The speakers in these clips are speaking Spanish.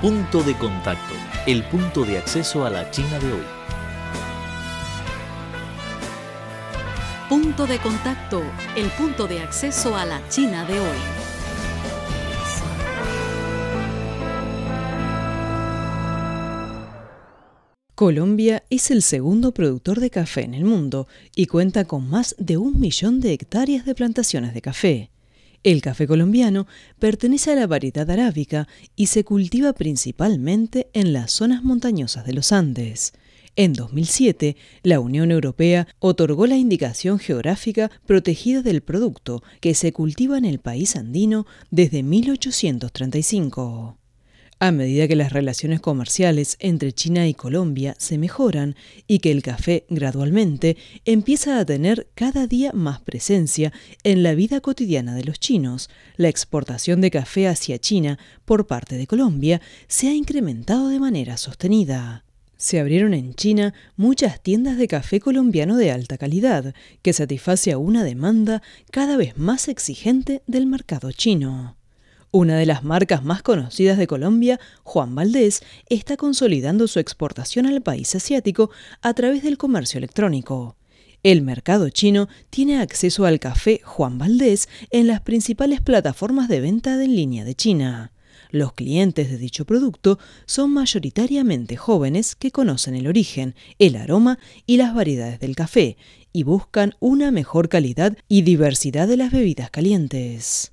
Punto de contacto, el punto de acceso a la China de hoy. Punto de contacto, el punto de acceso a la China de hoy. Colombia es el segundo productor de café en el mundo y cuenta con más de un millón de hectáreas de plantaciones de café. El café colombiano pertenece a la variedad arábica y se cultiva principalmente en las zonas montañosas de los Andes. En 2007, la Unión Europea otorgó la indicación geográfica protegida del producto que se cultiva en el país andino desde 1835. A medida que las relaciones comerciales entre China y Colombia se mejoran y que el café gradualmente empieza a tener cada día más presencia en la vida cotidiana de los chinos, la exportación de café hacia China por parte de Colombia se ha incrementado de manera sostenida. Se abrieron en China muchas tiendas de café colombiano de alta calidad, que satisface a una demanda cada vez más exigente del mercado chino. Una de las marcas más conocidas de Colombia, Juan Valdés, está consolidando su exportación al país asiático a través del comercio electrónico. El mercado chino tiene acceso al café Juan Valdés en las principales plataformas de venta en línea de China. Los clientes de dicho producto son mayoritariamente jóvenes que conocen el origen, el aroma y las variedades del café y buscan una mejor calidad y diversidad de las bebidas calientes.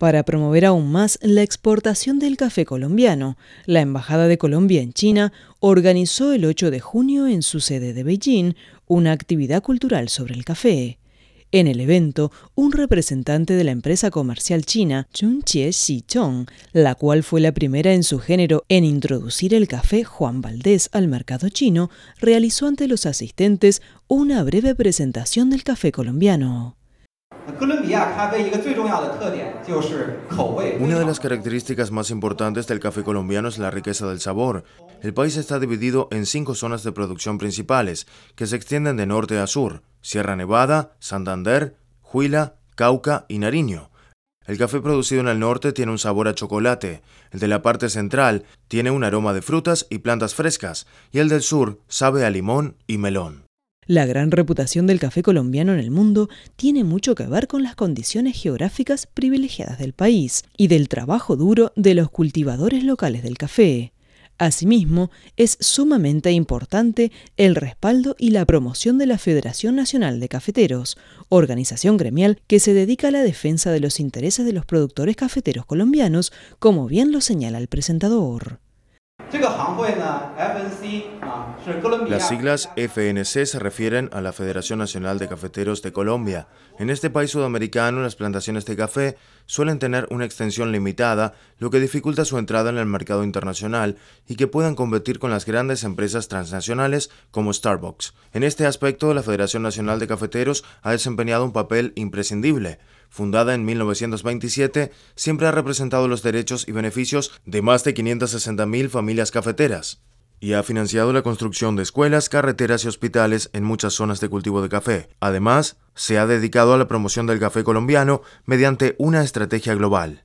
Para promover aún más la exportación del café colombiano, la Embajada de Colombia en China organizó el 8 de junio en su sede de Beijing una actividad cultural sobre el café. En el evento, un representante de la empresa comercial china, Chunjie Xichong, la cual fue la primera en su género en introducir el café Juan Valdés al mercado chino, realizó ante los asistentes una breve presentación del café colombiano. Una de las características más importantes del café colombiano es la riqueza del sabor. El país está dividido en cinco zonas de producción principales, que se extienden de norte a sur, Sierra Nevada, Santander, Huila, Cauca y Nariño. El café producido en el norte tiene un sabor a chocolate, el de la parte central tiene un aroma de frutas y plantas frescas, y el del sur sabe a limón y melón. La gran reputación del café colombiano en el mundo tiene mucho que ver con las condiciones geográficas privilegiadas del país y del trabajo duro de los cultivadores locales del café. Asimismo, es sumamente importante el respaldo y la promoción de la Federación Nacional de Cafeteros, organización gremial que se dedica a la defensa de los intereses de los productores cafeteros colombianos, como bien lo señala el presentador. Las siglas FNC se refieren a la Federación Nacional de Cafeteros de Colombia. En este país sudamericano, las plantaciones de café suelen tener una extensión limitada, lo que dificulta su entrada en el mercado internacional y que puedan competir con las grandes empresas transnacionales como Starbucks. En este aspecto, la Federación Nacional de Cafeteros ha desempeñado un papel imprescindible fundada en 1927, siempre ha representado los derechos y beneficios de más de 560.000 familias cafeteras y ha financiado la construcción de escuelas, carreteras y hospitales en muchas zonas de cultivo de café. Además, se ha dedicado a la promoción del café colombiano mediante una estrategia global.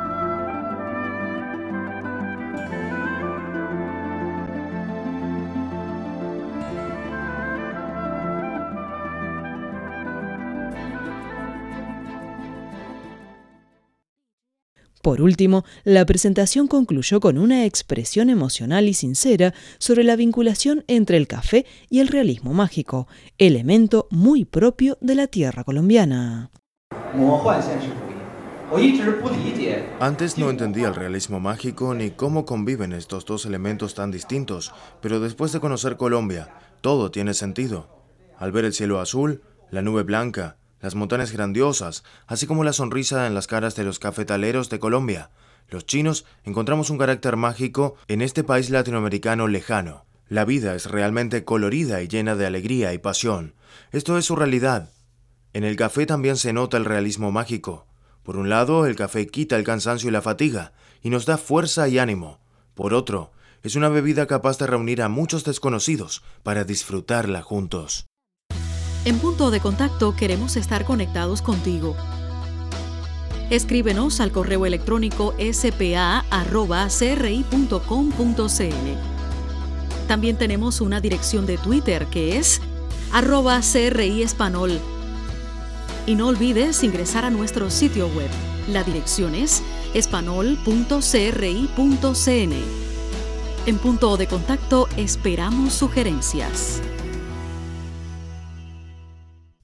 Por último, la presentación concluyó con una expresión emocional y sincera sobre la vinculación entre el café y el realismo mágico, elemento muy propio de la tierra colombiana. Antes no entendía el realismo mágico ni cómo conviven estos dos elementos tan distintos, pero después de conocer Colombia, todo tiene sentido. Al ver el cielo azul, la nube blanca, las montañas grandiosas, así como la sonrisa en las caras de los cafetaleros de Colombia. Los chinos encontramos un carácter mágico en este país latinoamericano lejano. La vida es realmente colorida y llena de alegría y pasión. Esto es su realidad. En el café también se nota el realismo mágico. Por un lado, el café quita el cansancio y la fatiga, y nos da fuerza y ánimo. Por otro, es una bebida capaz de reunir a muchos desconocidos para disfrutarla juntos. En punto de contacto queremos estar conectados contigo. Escríbenos al correo electrónico spa.cri.com.cl. También tenemos una dirección de Twitter que es arroba CRI Y no olvides ingresar a nuestro sitio web. La dirección es espanol.cri.cn. En punto de contacto esperamos sugerencias.